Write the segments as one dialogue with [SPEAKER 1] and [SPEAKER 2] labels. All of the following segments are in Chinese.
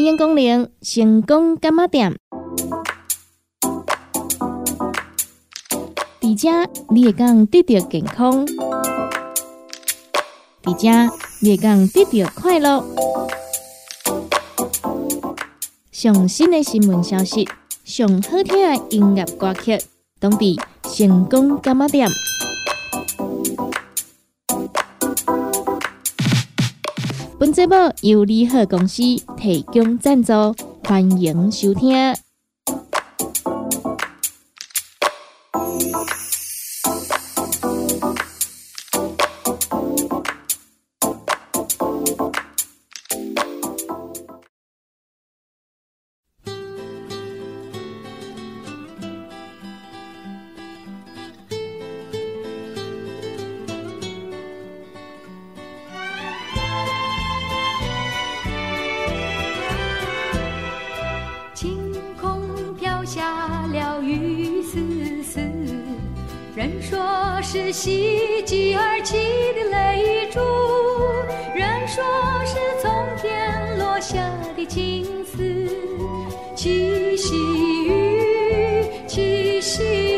[SPEAKER 1] 欢迎光临成功干妈点。迪家，你也讲得到健康；迪家，你也讲得到快乐。上新的新闻消息，上好听的音乐歌曲，当地成功干妈点。本节目由联合公司提供赞助，欢迎收听。
[SPEAKER 2] 下了雨丝丝人说是喜极而泣的泪珠人说是从天落下的情丝。七夕雨七夕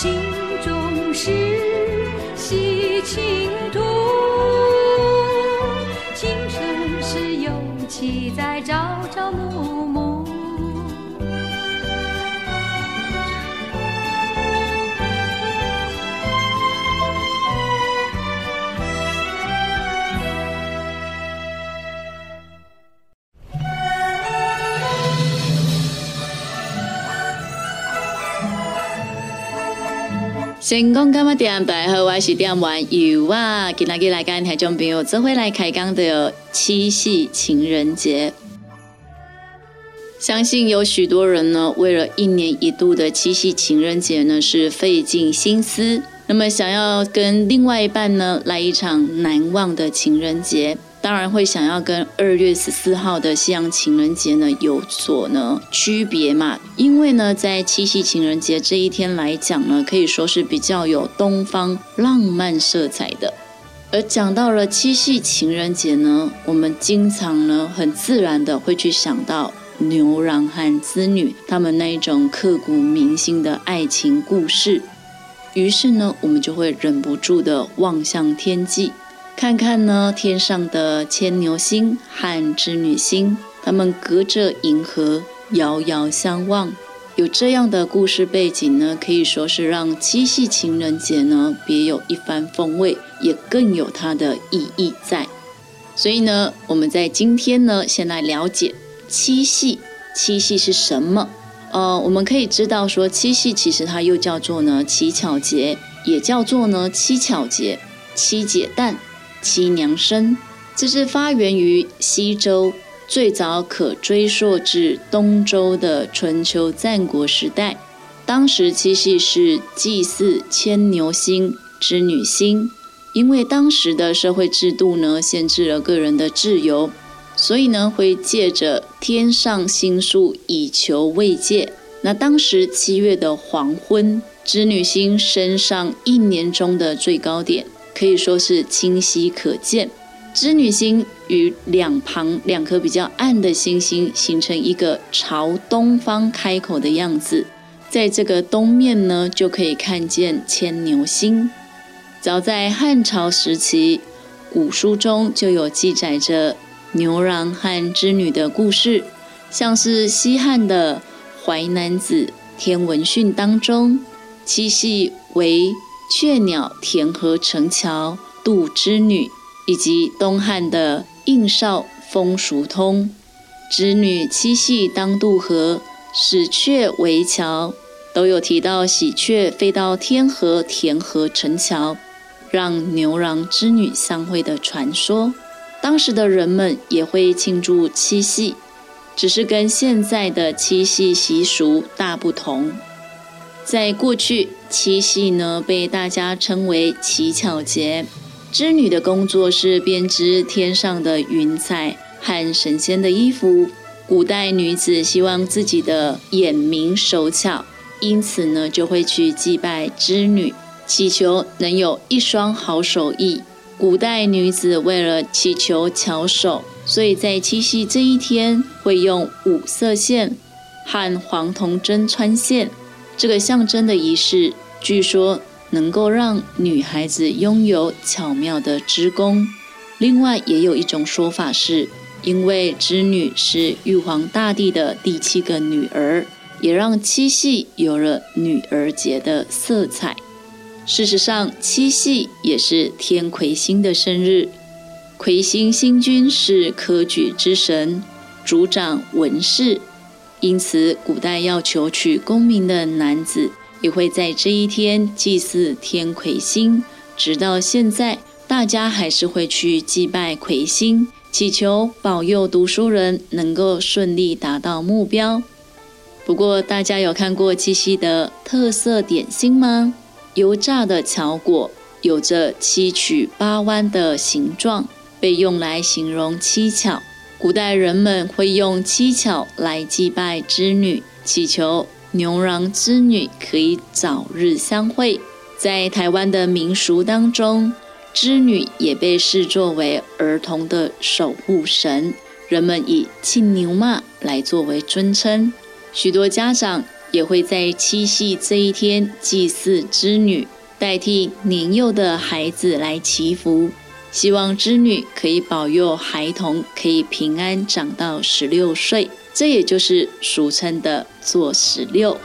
[SPEAKER 2] 心中是系情途。
[SPEAKER 3] 今生是有妻在朝朝暮。
[SPEAKER 4] 成功干嘛点？大家好，我是点玩游啊！今仔日来跟听众朋友做回来开讲的七夕情人节。相信有许多人呢，为了一年一度的七夕情人节呢，是费尽心思。那么，想要跟另外一半呢，来一场难忘的情人节。当然会想要跟二月十四号的西洋情人节呢有所呢区别嘛，因为呢在七夕情人节这一天来讲呢，可以说是比较有东方浪漫色彩的。而讲到了七夕情人节呢，我们经常呢很自然的会去想到牛郎和织女他们那一种刻骨铭心的爱情故事，于是呢我们就会忍不住的望向天际。看看呢，天上的牵牛星和织女星，他们隔着银河遥遥相望。有这样的故事背景呢，可以说是让七夕情人节呢别有一番风味，也更有它的意义在。所以呢，我们在今天呢，先来了解七夕。七夕是什么？呃，我们可以知道说，七夕其实它又叫做呢乞巧节，也叫做呢七巧节、七姐诞。七娘生，这是发源于西周，最早可追溯至东周的春秋战国时代。当时七夕是祭祀牵牛星、织女星，因为当时的社会制度呢，限制了个人的自由，所以呢，会借着天上星宿以求慰藉。那当时七月的黄昏，织女星升上一年中的最高点。可以说是清晰可见，织女星与两旁两颗比较暗的星星形成一个朝东方开口的样子，在这个东面呢，就可以看见牵牛星。早在汉朝时期，古书中就有记载着牛郎和织女的故事，像是西汉的《淮南子·天文训》当中，七夕为。雀鸟填河成桥渡织女，以及东汉的应少风俗通，织女七夕当渡河，使雀为桥，都有提到喜鹊飞到天河填河成桥，让牛郎织女相会的传说。当时的人们也会庆祝七夕，只是跟现在的七夕习俗大不同。在过去，七夕呢被大家称为乞巧节。织女的工作是编织天上的云彩和神仙的衣服。古代女子希望自己的眼明手巧，因此呢就会去祭拜织女，祈求能有一双好手艺。古代女子为了祈求巧手，所以在七夕这一天会用五色线和黄铜针穿线。这个象征的仪式，据说能够让女孩子拥有巧妙的织工。另外，也有一种说法是，因为织女是玉皇大帝的第七个女儿，也让七夕有了女儿节的色彩。事实上，七夕也是天魁星的生日。魁星星君是科举之神，主掌文事。因此，古代要求取功名的男子也会在这一天祭祀天魁星。直到现在，大家还是会去祭拜魁星，祈求保佑读书人能够顺利达到目标。不过，大家有看过七夕的特色点心吗？油炸的巧果，有着七曲八弯的形状，被用来形容七巧。古代人们会用七巧来祭拜织女，祈求牛郎织女可以早日相会。在台湾的民俗当中，织女也被视作为儿童的守护神，人们以庆牛妈来作为尊称。许多家长也会在七夕这一天祭祀织女，代替年幼的孩子来祈福，希望织女可以保佑孩童可以平安长到十六岁，这也就是俗称的做十六。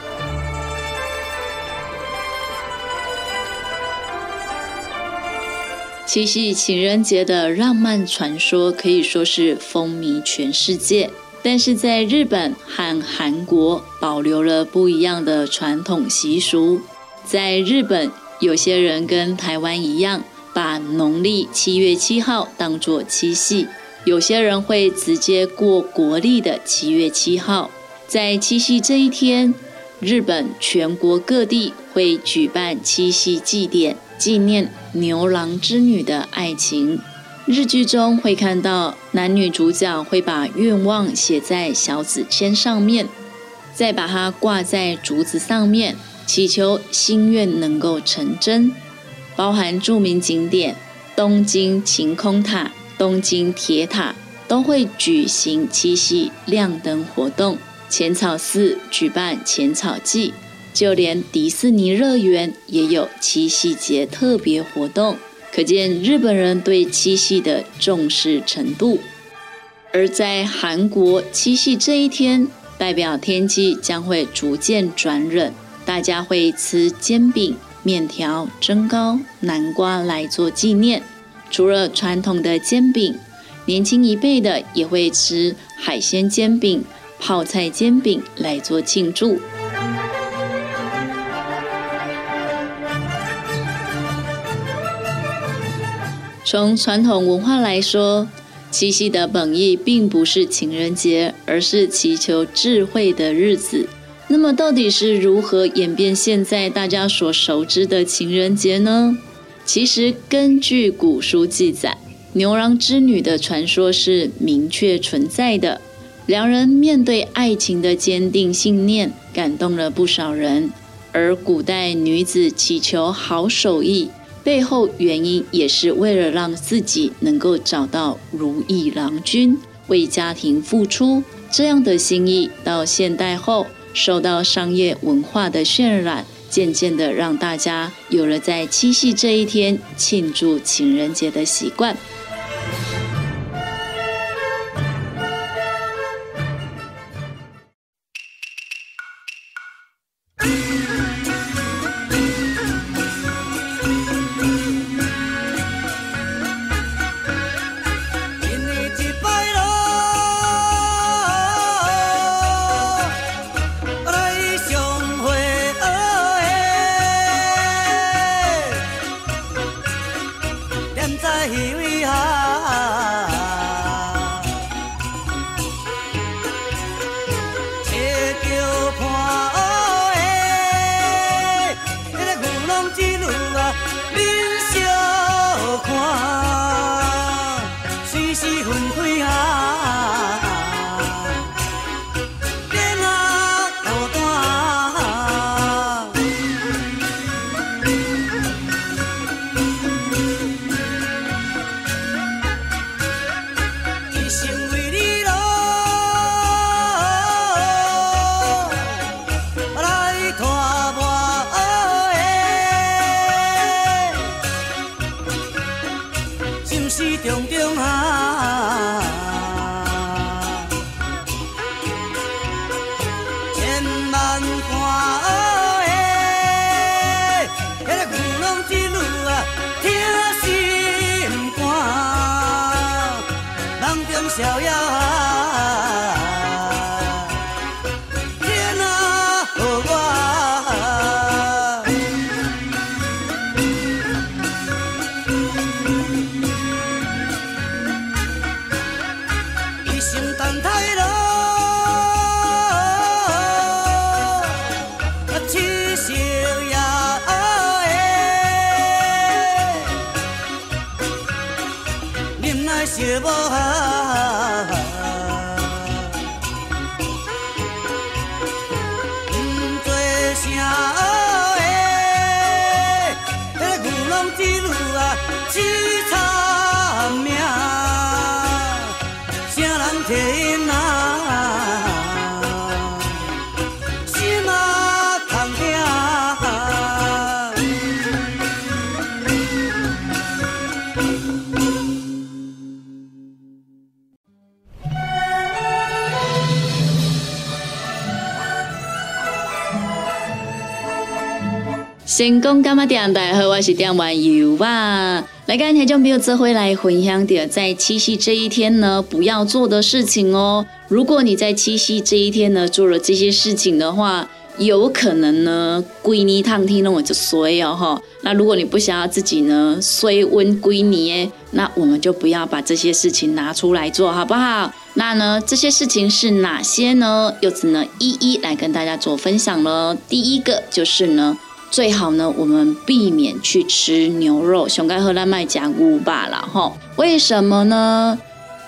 [SPEAKER 4] 七夕情人节的浪漫传说可以说是风靡全世界，但是在日本和韩国保留了不一样的传统习俗。在日本，有些人跟台湾一样，把农历七月七号当作七夕；有些人会直接过国历的七月七号。在七夕这一天，日本全国各地会举办七夕祭典。纪念牛郎织女的爱情。日剧中会看到男女主角会把愿望写在小纸签上面，再把它挂在竹子上面，祈求心愿能够成真。包含著名景点东京晴空塔、东京铁塔都会举行七夕亮灯活动，浅草寺举办浅草祭。就连迪士尼乐园也有七夕节特别活动，可见日本人对七夕的重视程度。而在韩国，七夕这一天代表天气将会逐渐转冷，大家会吃煎饼、面条、蒸糕、南瓜来做纪念。除了传统的煎饼，年轻一辈的也会吃海鲜煎饼、泡菜煎饼来做庆祝。从传统文化来说，七夕的本意并不是情人节，而是祈求智慧的日子。那么，到底是如何演变现在大家所熟知的情人节呢？其实，根据古书记载，牛郎织女的传说是明确存在的。两人面对爱情的坚定信念，感动了不少人。而古代女子祈求好手艺。背后原因也是为了让自己能够找到如意郎君，为家庭付出。这样的心意到现代后，受到商业文化的渲染，渐渐的让大家有了在七夕这一天庆祝情人节的习惯。
[SPEAKER 5] um 啊
[SPEAKER 4] 成功干嘛点？大家好，我是点玩游啊。来跟听众朋友这回来分享点在七夕这一天呢，不要做的事情哦。如果你在七夕这一天呢做了这些事情的话，有可能呢归你烫听了我就衰哦哈。那如果你不想要自己呢衰温归你耶，那我们就不要把这些事情拿出来做，好不好？那呢这些事情是哪些呢？柚子呢一一来跟大家做分享了。第一个就是呢。最好呢，我们避免去吃牛肉，熊该喝烂麦加乌罢了哈。为什么呢？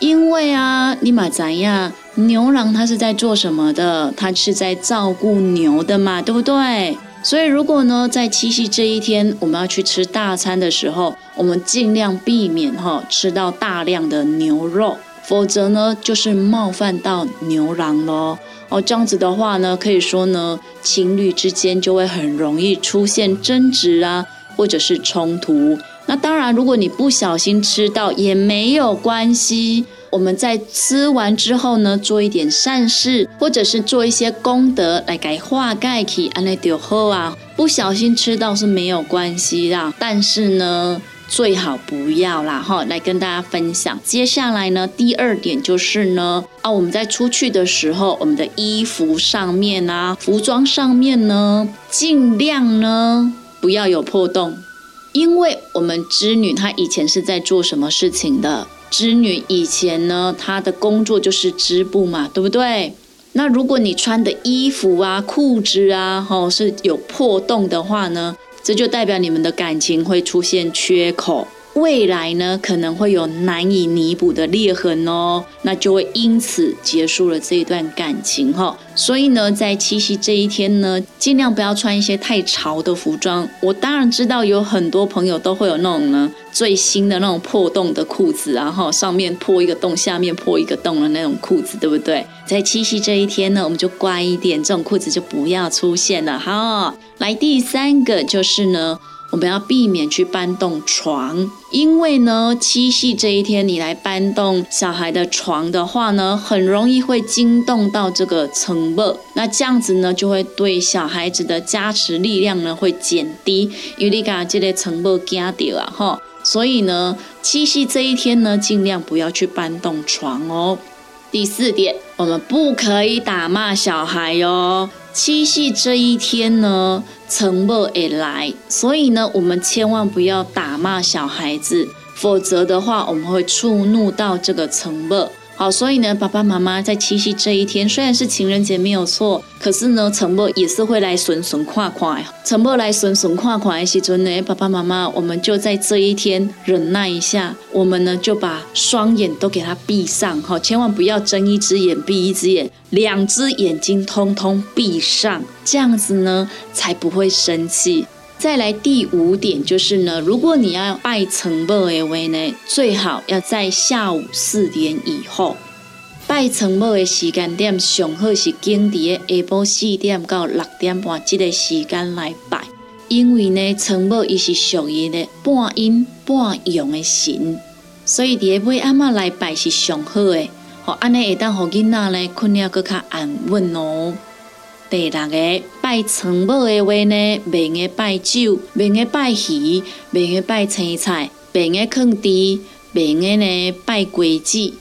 [SPEAKER 4] 因为啊，你马咱呀，牛郎他是在做什么的？他是在照顾牛的嘛，对不对？所以如果呢，在七夕这一天，我们要去吃大餐的时候，我们尽量避免哈吃到大量的牛肉，否则呢，就是冒犯到牛郎喽。哦，这样子的话呢，可以说呢，情侣之间就会很容易出现争执啊，或者是冲突。那当然，如果你不小心吃到也没有关系，我们在吃完之后呢，做一点善事，或者是做一些功德来改化盖体，安内丢喝啊。不小心吃到是没有关系啦，但是呢。最好不要啦，哈，来跟大家分享。接下来呢，第二点就是呢，啊，我们在出去的时候，我们的衣服上面啊，服装上面呢，尽量呢不要有破洞，因为我们织女她以前是在做什么事情的？织女以前呢，她的工作就是织布嘛，对不对？那如果你穿的衣服啊、裤子啊，哈，是有破洞的话呢？这就代表你们的感情会出现缺口，未来呢可能会有难以弥补的裂痕哦，那就会因此结束了这一段感情哈。所以呢，在七夕这一天呢，尽量不要穿一些太潮的服装。我当然知道有很多朋友都会有那种呢最新的那种破洞的裤子，然后上面破一个洞，下面破一个洞的那种裤子，对不对？在七夕这一天呢，我们就乖一点，这种裤子就不要出现了哈。来，第三个就是呢。我们要避免去搬动床，因为呢，七夕这一天你来搬动小孩的床的话呢，很容易会惊动到这个层木，那这样子呢，就会对小孩子的加持力量呢会减低，因为你讲这个层木惊掉啊哈，所以呢，七夕这一天呢，尽量不要去搬动床哦。第四点，我们不可以打骂小孩哟。七夕这一天呢，成末而来，所以呢，我们千万不要打骂小孩子，否则的话，我们会触怒到这个成末。好，所以呢，爸爸妈妈在七夕这一天，虽然是情人节没有错，可是呢，沉默也是会来损损夸夸呀。沉默来损损夸夸的时阵呢，爸爸妈妈，我们就在这一天忍耐一下，我们呢就把双眼都给他闭上，哈，千万不要睁一只眼闭一只眼，两只眼睛通通闭上，这样子呢才不会生气。再来第五点就是呢，如果你要拜成末的话呢，最好要在下午四点以后。拜成末的时间点上好是经伫下晡四点到六点半这个时间来拜，因为呢成末伊是属于呢半阴半阳的神，所以伫下尾暗仔来拜是上好的，好安尼会当互囡仔呢困了搁较安稳哦。第六个拜成末的话呢，袂用拜酒，袂用拜鱼，袂用拜青菜，袂用放猪，袂用呢拜龟子，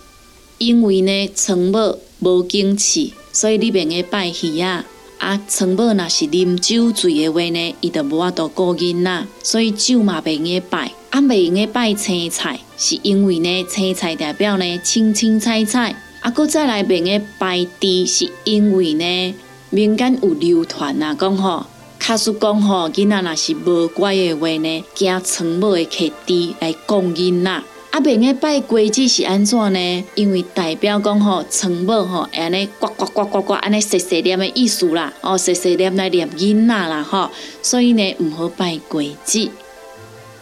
[SPEAKER 4] 因为呢成末无精气，所以你袂用拜鱼啊。啊，成末若是啉酒醉的话呢，伊就无法度顾囡仔，所以酒嘛袂用拜。啊，袂用拜青菜，是因为呢青菜代表呢青青菜菜。啊，搁再来袂用拜猪，是因为呢。民间有流传啊，讲吼，卡叔讲吼，囡仔若是无乖的话呢，惊床尾的客猪来供囡仔。啊，
[SPEAKER 3] 啊，免个拜规矩是安怎呢？因为代表讲吼，床某吼，安尼呱呱呱呱呱，安尼细细念的意思啦，哦，细细念来念囡仔啦，吼，所以呢，毋好拜规矩。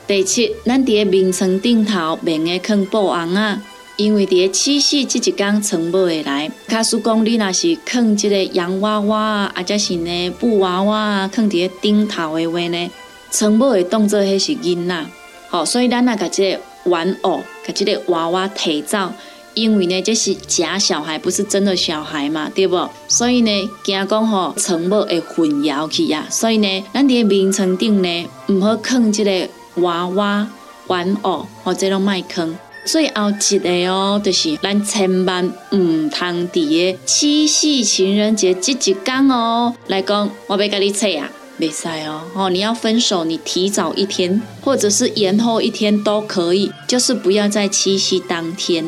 [SPEAKER 3] 第七，咱伫个眠床顶头免个放布红啊，因为伫个七夕即一天床某会来。假使讲你若是放即个洋娃娃啊，或者是呢布娃娃啊，放伫个顶头的话呢，床某会当做迄是囡仔，好，所以咱那个即个。玩偶，甲即个娃娃提走，因为呢这是假小孩，不是真的小孩嘛，对不？所以呢，惊讲吼，床某会混淆去呀。所以呢，咱伫眠床顶呢，毋好放即个娃娃玩偶，或者拢卖放。最后一个哦，就是咱千万毋通伫个七夕情人节即一天哦，来讲我要甲你切啊。没赛哦，哦，你要分手，你提早一天，或者是延后一天都可以，就是不要在七夕当天。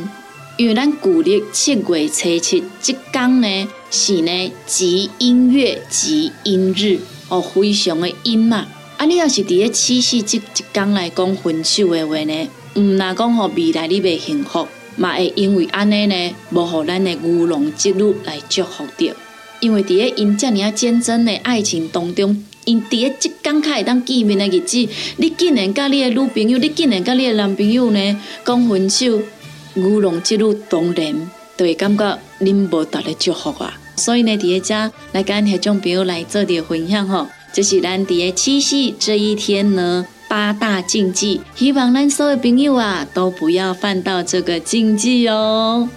[SPEAKER 3] 因为咱古历七月初七这天呢，是呢吉音乐吉音日哦，非常的阴嘛。啊，你要是伫咧七夕这一天来讲分手的话呢，毋那讲吼未来你袂幸福，嘛会因为安尼呢，无互咱的乌龙之女来祝福着。因为伫咧因遮尔啊坚贞的爱情当中。因伫咧即刚开始当见面的日子，你竟然甲你的女朋友，你竟然甲你的男朋友呢讲分手，乌龙之路当然就会感觉恁无达咧祝福啊。所以呢，伫咧遮来跟迄种朋友来做点分享吼，就是咱伫咧七夕这一天呢八大禁忌，希望咱所有朋友啊都不要犯到这个禁忌哦。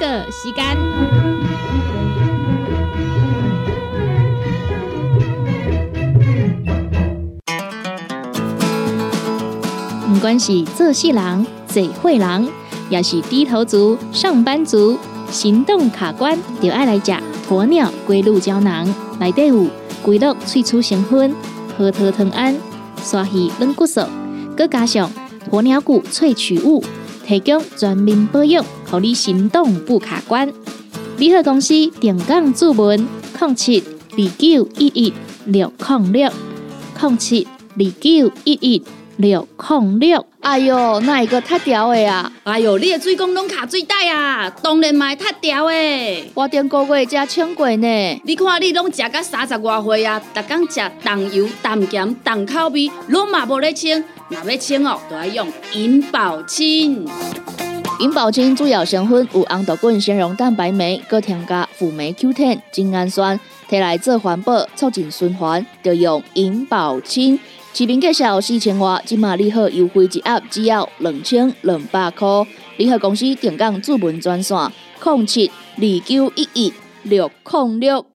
[SPEAKER 1] 个时间，不管是做事人、嘴会人，也是低头族、上班族，行动卡关，就爱来吃鸵鸟龟鹿胶囊。内底有龟鹿萃取成分，核桃藤胺、刷鱼软骨素，佮加上鸵鸟骨萃取物。提供全面保养，让你行动不卡关。联合公司定岗注文：零七二九一一六零六零七二九一一六零六。
[SPEAKER 6] 哎哟，那一个塌掉的啊？
[SPEAKER 4] 哎哟，你的水工拢卡水袋啊，当然嘛塌掉的。
[SPEAKER 6] 我顶个月才称过呢。
[SPEAKER 4] 你看你拢食到三十外岁啊，逐工食重油、重咸、重口味，拢嘛无咧清。若要清哦，都要用银保清。
[SPEAKER 6] 银保清主要成分有红豆根、纤溶蛋白酶，搁添加辅酶 Q10、精氨酸，摕来做环保、促进循环，就用银保清。市面介绍四千瓦，今马利好优惠一盒只要两千两百块。联合公司定岗主文专线：零七二九一一六零六。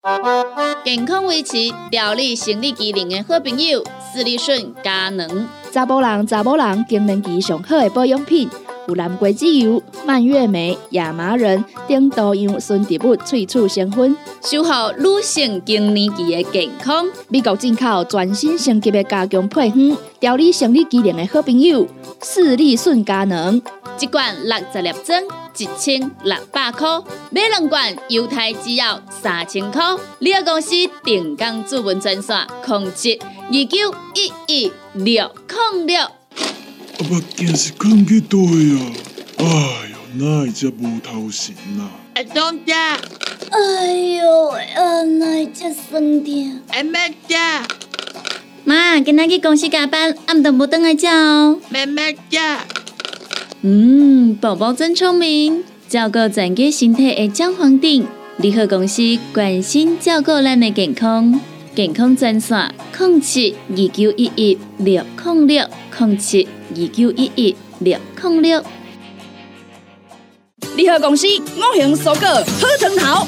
[SPEAKER 4] 健康维持、调理生理机能的好朋友——斯利顺佳能。
[SPEAKER 6] 查甫人、查某人更年期上好的保养品，有蓝桂枝油、蔓越莓、亚麻仁等多样纯植物萃取成分，
[SPEAKER 4] 守护女性更年期的健康。
[SPEAKER 6] 美国进口全新升级的加强配方，调理生理机能的好朋友——视力顺佳能。
[SPEAKER 4] 一罐六十粒装，一千六百块；买两罐，犹太只要三千块。你个公司定岗主文专线：控制二九一一六零六。
[SPEAKER 7] 阿目镜是放去倒啊？哎哟，哪会遮无头神啊？
[SPEAKER 8] 阿东家，
[SPEAKER 3] 哎呦，啊，哪只酸痛？
[SPEAKER 8] 阿妹家，
[SPEAKER 4] 妈，今仔去公司加班，暗顿无等来食哦。
[SPEAKER 8] 妹妹家，
[SPEAKER 4] 嗯，宝宝真聪明，照顾全家身体的姜黄锭。联合公司关心照顾咱的健康，健康专线：零七二九一一六零六零七二九一一六零六。
[SPEAKER 6] 联合公司五行蔬果好成头，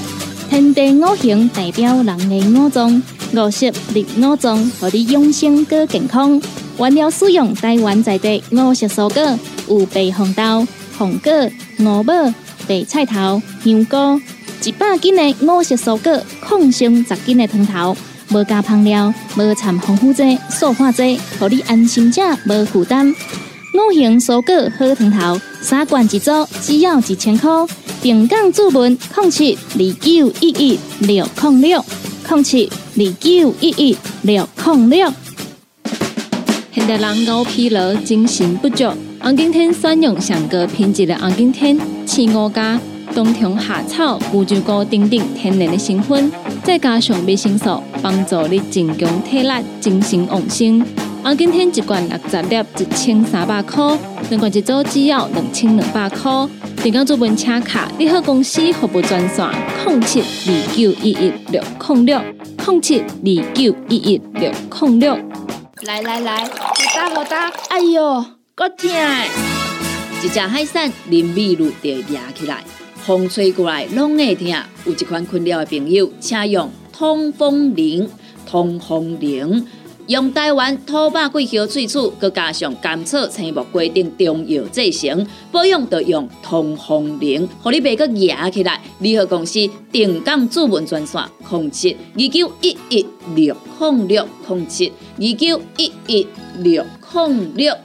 [SPEAKER 1] 天地五行代表人的五脏，五色绿五脏，互你养生更健康。原料使用台湾在地五色蔬果，有白红豆、红果、五宝、白菜头、香菇，一百斤的五色蔬果，抗性十斤的汤头，无加香料，无掺防腐剂、塑化剂，互你安心吃，无负担。五行蔬果好汤头，三罐一组，只要一千块。定岗注文：零七二九一一六零六零七二九一一六零六。
[SPEAKER 9] 现代人熬疲劳、精神不足，红景天选用上高品质的红景天青五加冬虫夏草、乌鸡菇等等天然的成分，再加上维生素，帮助你增强体力、精神旺盛。红景天一罐六十粒，一千三百块；两罐一组，只要两千两百块。定岗做文车卡，你好公司服务专线：零七二九一一六零六零七二九一一六零六。
[SPEAKER 6] 来来来，好打好打，哎哟，够痛！
[SPEAKER 4] 一只海扇淋米露就压起来，风吹过来拢会痛。有一款困扰的朋友，请用通风铃。通风铃用台湾土白桂花萃取，佮加上甘草、青木规定中药制成，保养要用通风灵，互你袂佮压起来。联合公司定岗主文专线：零七二九一一六零六零七二九一一六零六。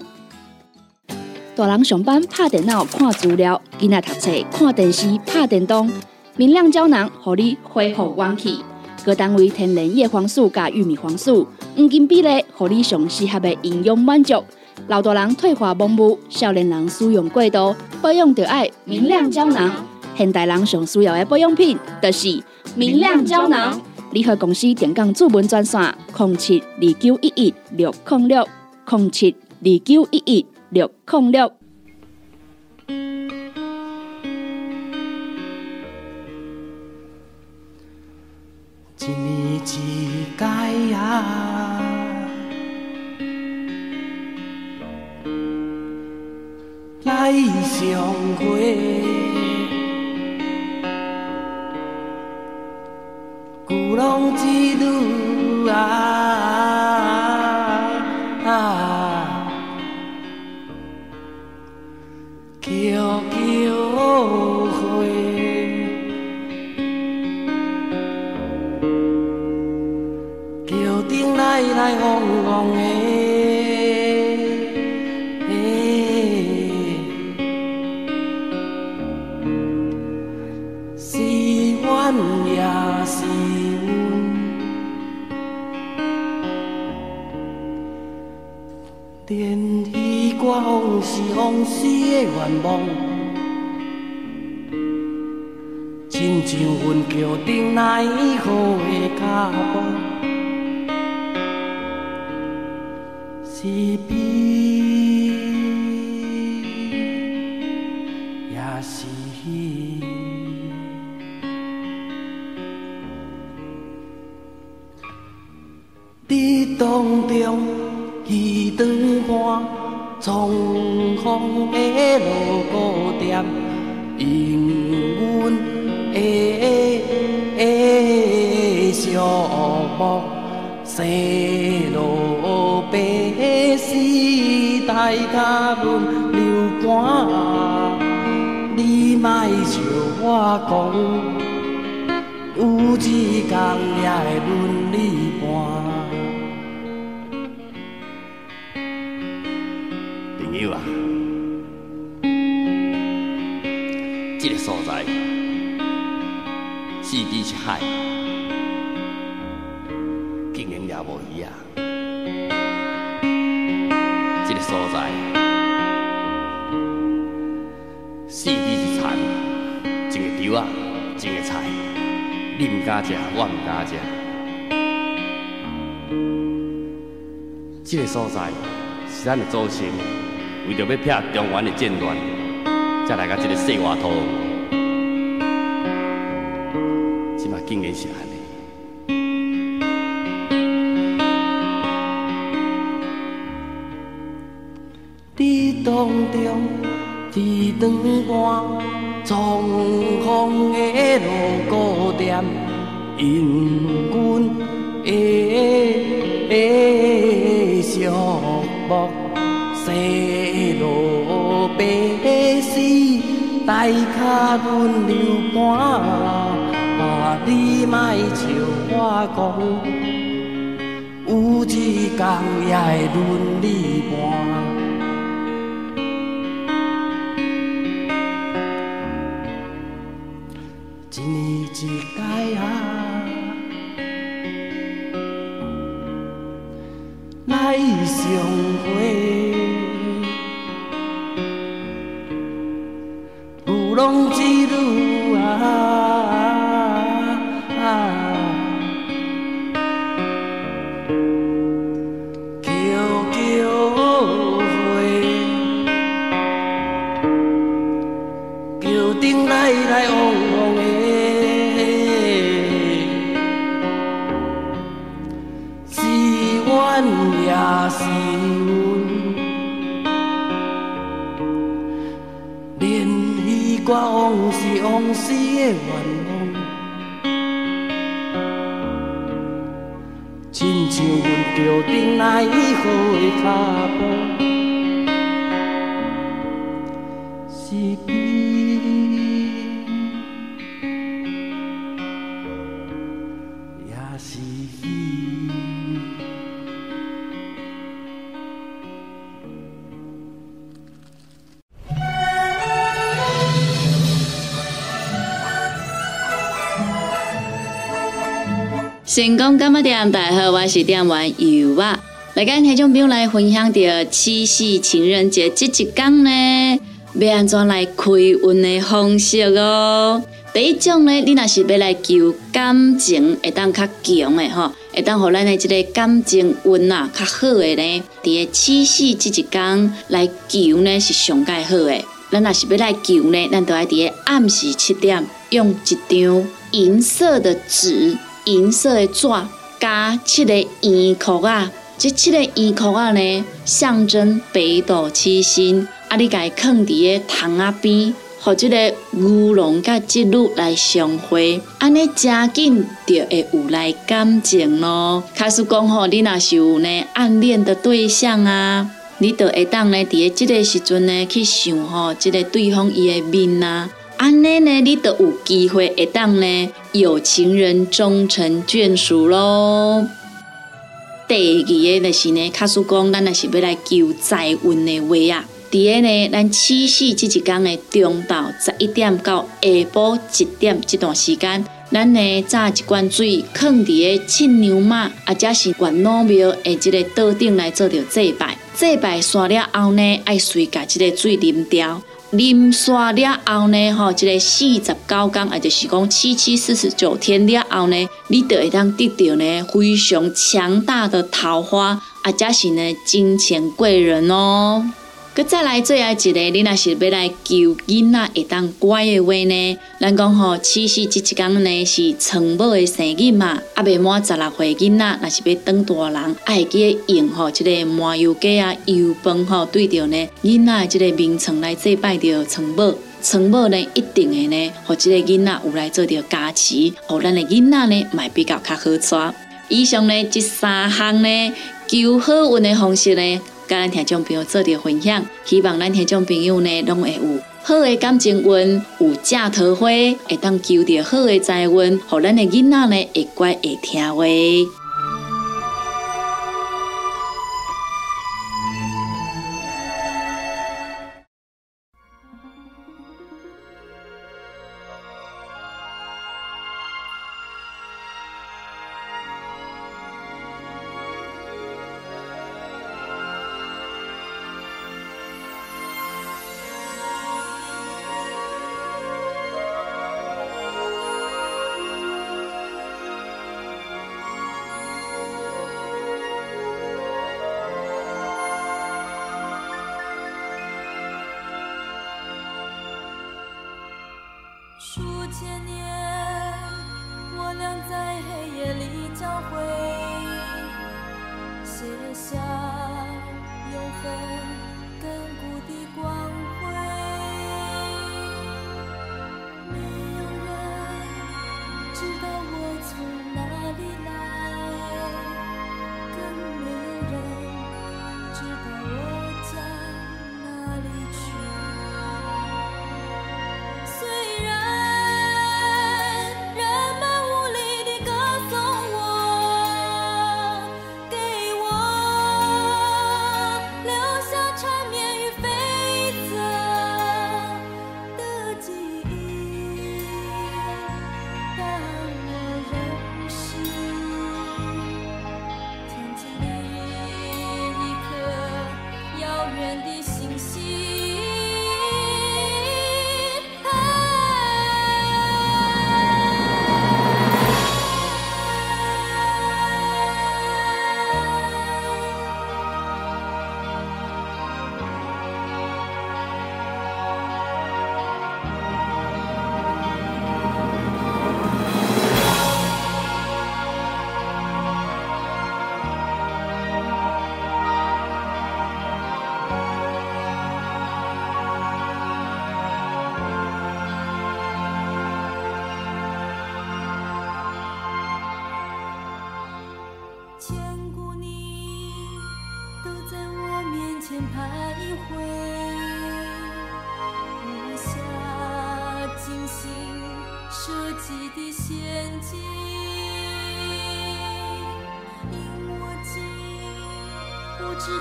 [SPEAKER 6] 大人上班拍电脑看资料，囡仔读册看电视拍电动，明亮胶囊互你恢复元气。各单位天然叶黄素加玉米黄素，黄金比例，互你上适合的营养满足。老大人退化盲目，少年人使用过度，保养就要明亮胶囊。现代人上需要的保养品，就是明亮胶囊。联合公司电讲主文专线：零七二九一一六零六零七二九一一六零六。
[SPEAKER 10] 一年一爱相会，古龙之路啊，叫叫回。桥顶来来往往的，彼歌往是往事的愿望。亲像云桥顶来好的脚步。是我讲。有一天也会轮你伴。
[SPEAKER 11] 朋友啊，这个所在，四地是海，食，我毋敢食。这个所在是咱的祖先为着要撇中原的战乱，才来到这个细瓦土。即嘛竟然是安尼。
[SPEAKER 10] 伫当中，一长半，从风的路孤点，因阮的寂寞，西路白丝带脚阮流汗，啊，你莫笑我讲，有一天也会轮你伴。一年一届啊，来相会，古龙之路啊，桥顶来好的脚步。是
[SPEAKER 4] 成功干么店，大家好，我是店员尤啊。来跟听众朋友来分享到七夕情人节这一天呢，要安怎来开运的方式哦？第一种呢，你若是要来求感情会当较强的吼，会当互咱的即个感情运啊较好的呢，伫个七夕即一天来求呢是上介好的。咱若是要来求呢，咱都要伫个暗时七点，用一张银色的纸、银色的纸加七个圆壳啊，这七个圆壳啊呢，象征北斗七星，啊，你家放伫个窗仔边。互即个牛郎甲织女来相会，安尼真紧就会有来感情咯。开始讲吼，你若是有呢暗恋的对象啊，你就会当呢伫个即个时阵呢去想吼，即个对方伊的面啊，安尼呢你就有机会会当呢有情人终成眷属咯。第二个就是呢，卡斯讲，咱若是要来求财运的话啊。伫个呢，咱七夕即一天的中昼十一点到下晡一点这段时间，咱呢榨一罐水，放伫个七娘妈，啊，则是元老庙的即个桌顶来做着祭拜。祭拜完了后呢，爱随甲即个水啉掉。啉煞了后呢，吼，即个四十九天，也就是讲七七四十九天了后呢，你就会当得到呢非常强大的桃花，啊，则是呢金钱贵人哦。佮再来最后一个，你若是要来求囡仔会当乖的话呢？咱讲吼，七夕即一天呢是床母的生日嘛，啊未满十六岁囡仔，若是要当大人，爱记用吼即个麻油鸡啊油饭吼对着呢囡仔即个名称来祭拜着床母，床母呢一定会呢，互即个囡仔有来做着加持，互咱的囡仔呢买比较较好带。以上呢这三项呢求好运的方式呢。甲咱听众朋友做点分享，希望咱听众朋友呢，拢会有好的感情运，有正桃花，会当求到好的财运，互咱的囡仔呢会乖会听话。
[SPEAKER 3] 谢你。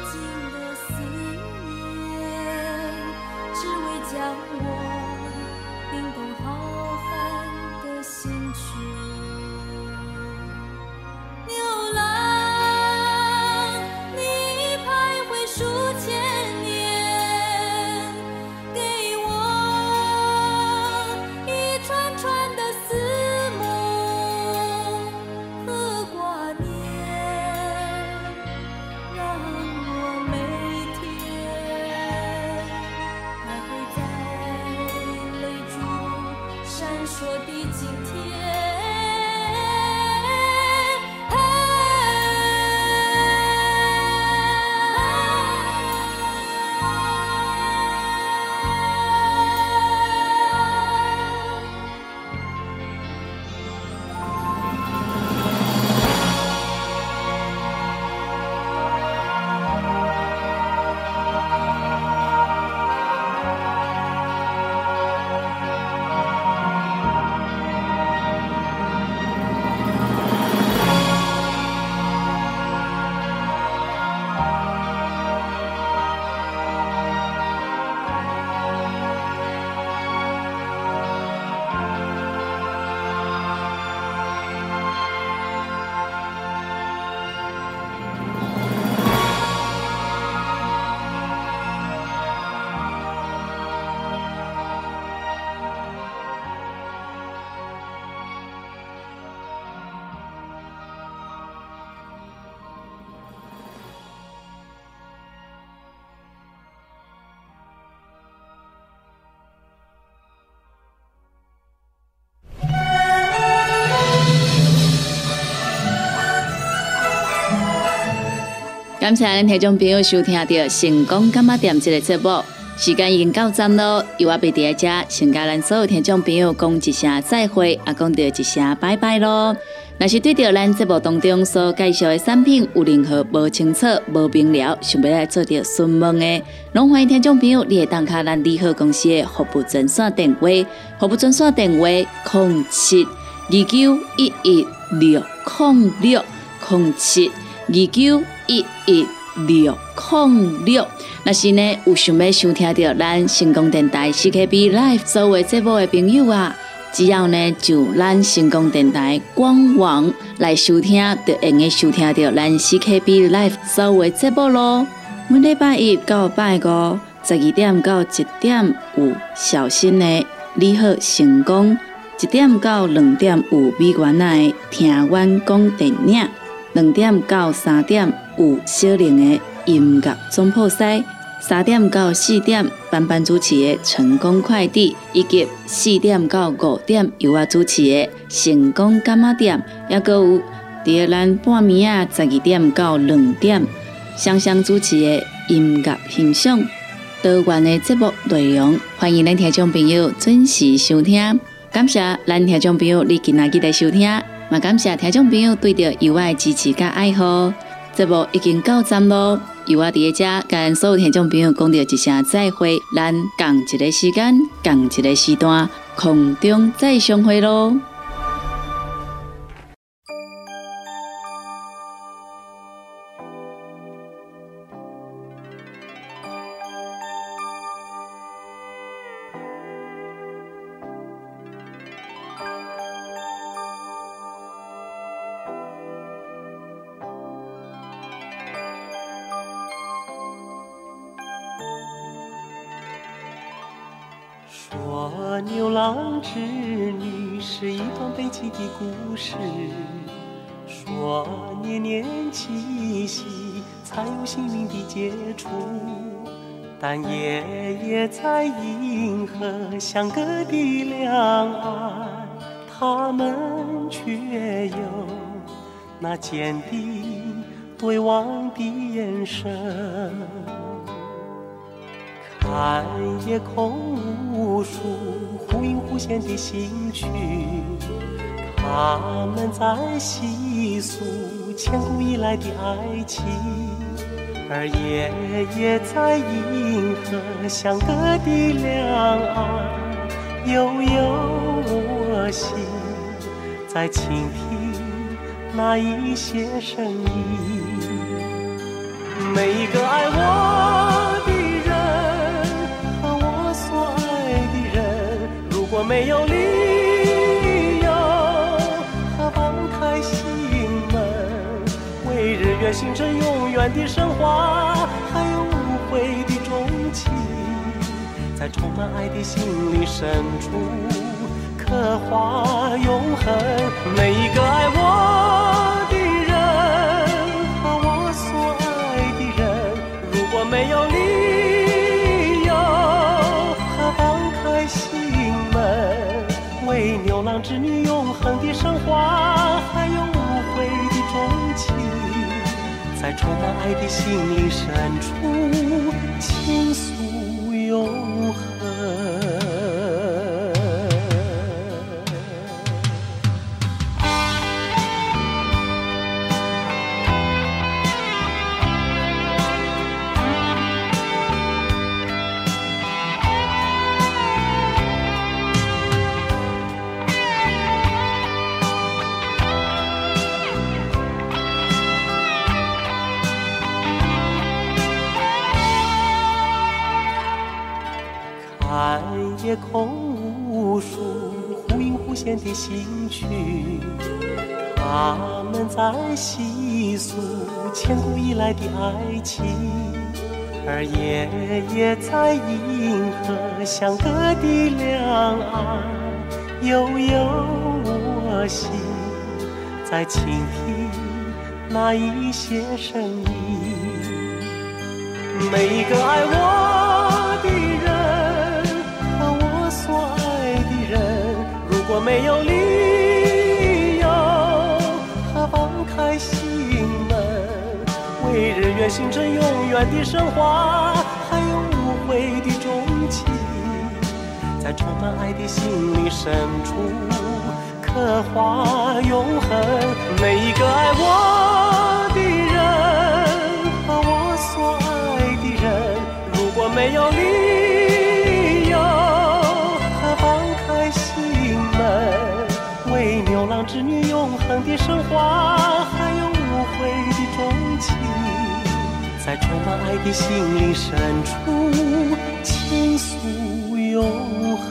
[SPEAKER 3] 尽的思念，只为将我。
[SPEAKER 4] 感谢咱听众朋友收听到《成功干嘛店》这个节目，时间已经到站咯，由我贝伫遮，先甲咱所有听众朋友讲一声再会，也讲到一声拜拜咯。若是对着咱节目当中所介绍的产品有任何无清楚、无明了，想要来做着询问的，拢欢迎听众朋友你会打卡咱利好公司的服务专线电话，服务专线电话：零七二九一一六零六零七二九一一六零六。若是呢有想要收听到咱成功电台 CKB Live 所有节目的朋友啊！只要呢，就咱成功电台官网来收听，就会用收听到咱 CKB Live 所有节目咯。每礼拜一到拜五十二点到一点有小新的你好成功，一点到两点有美元的听阮讲电影，两点到三点有小玲的音乐总铺塞。三点到四点，班班主持的成功快递，以及四点到五点由我主持的成功干妈店，也阁有第二咱半暝啊十二点到两点，双双主持的音乐欣赏多元的节目内容，欢迎咱听众朋友准时收听。感谢咱听众朋友你今仔日的收听，也感谢听众朋友对着由我的支持甲爱好。节目已经到站咯。由我伫遮跟所有听众朋友讲着一声再会，咱共一个时间，共一个时段，空中再相会咯。
[SPEAKER 12] 牛郎织女是一段悲凄的故事说年年七夕才有幸运的接触，但夜夜在银河相隔的两岸，他们却有那坚定对望的眼神。看夜空无数忽隐忽现的星群。他们在细诉千古以来的爱情，而夜夜在银河相隔的两岸，悠悠我心在倾听那一些声音。每一个爱我没有理由，何放开心门？为日月星辰永远的升华，还有无悔的钟情，在充满爱的心灵深处刻画永恒。在充满爱的心灵深处，倾诉的星群，他们在细诉千古以来的爱情，而夜夜在银河相隔的两岸，悠悠我心在倾听那一些声音。每一个爱我的我没有理由他放开心门，为日月星辰永远的升华，还有无悔的钟情，在充满爱的心灵深处刻画永恒。每一个爱我的升华，还有无悔的钟情。在充满爱的心灵深处倾诉永恒。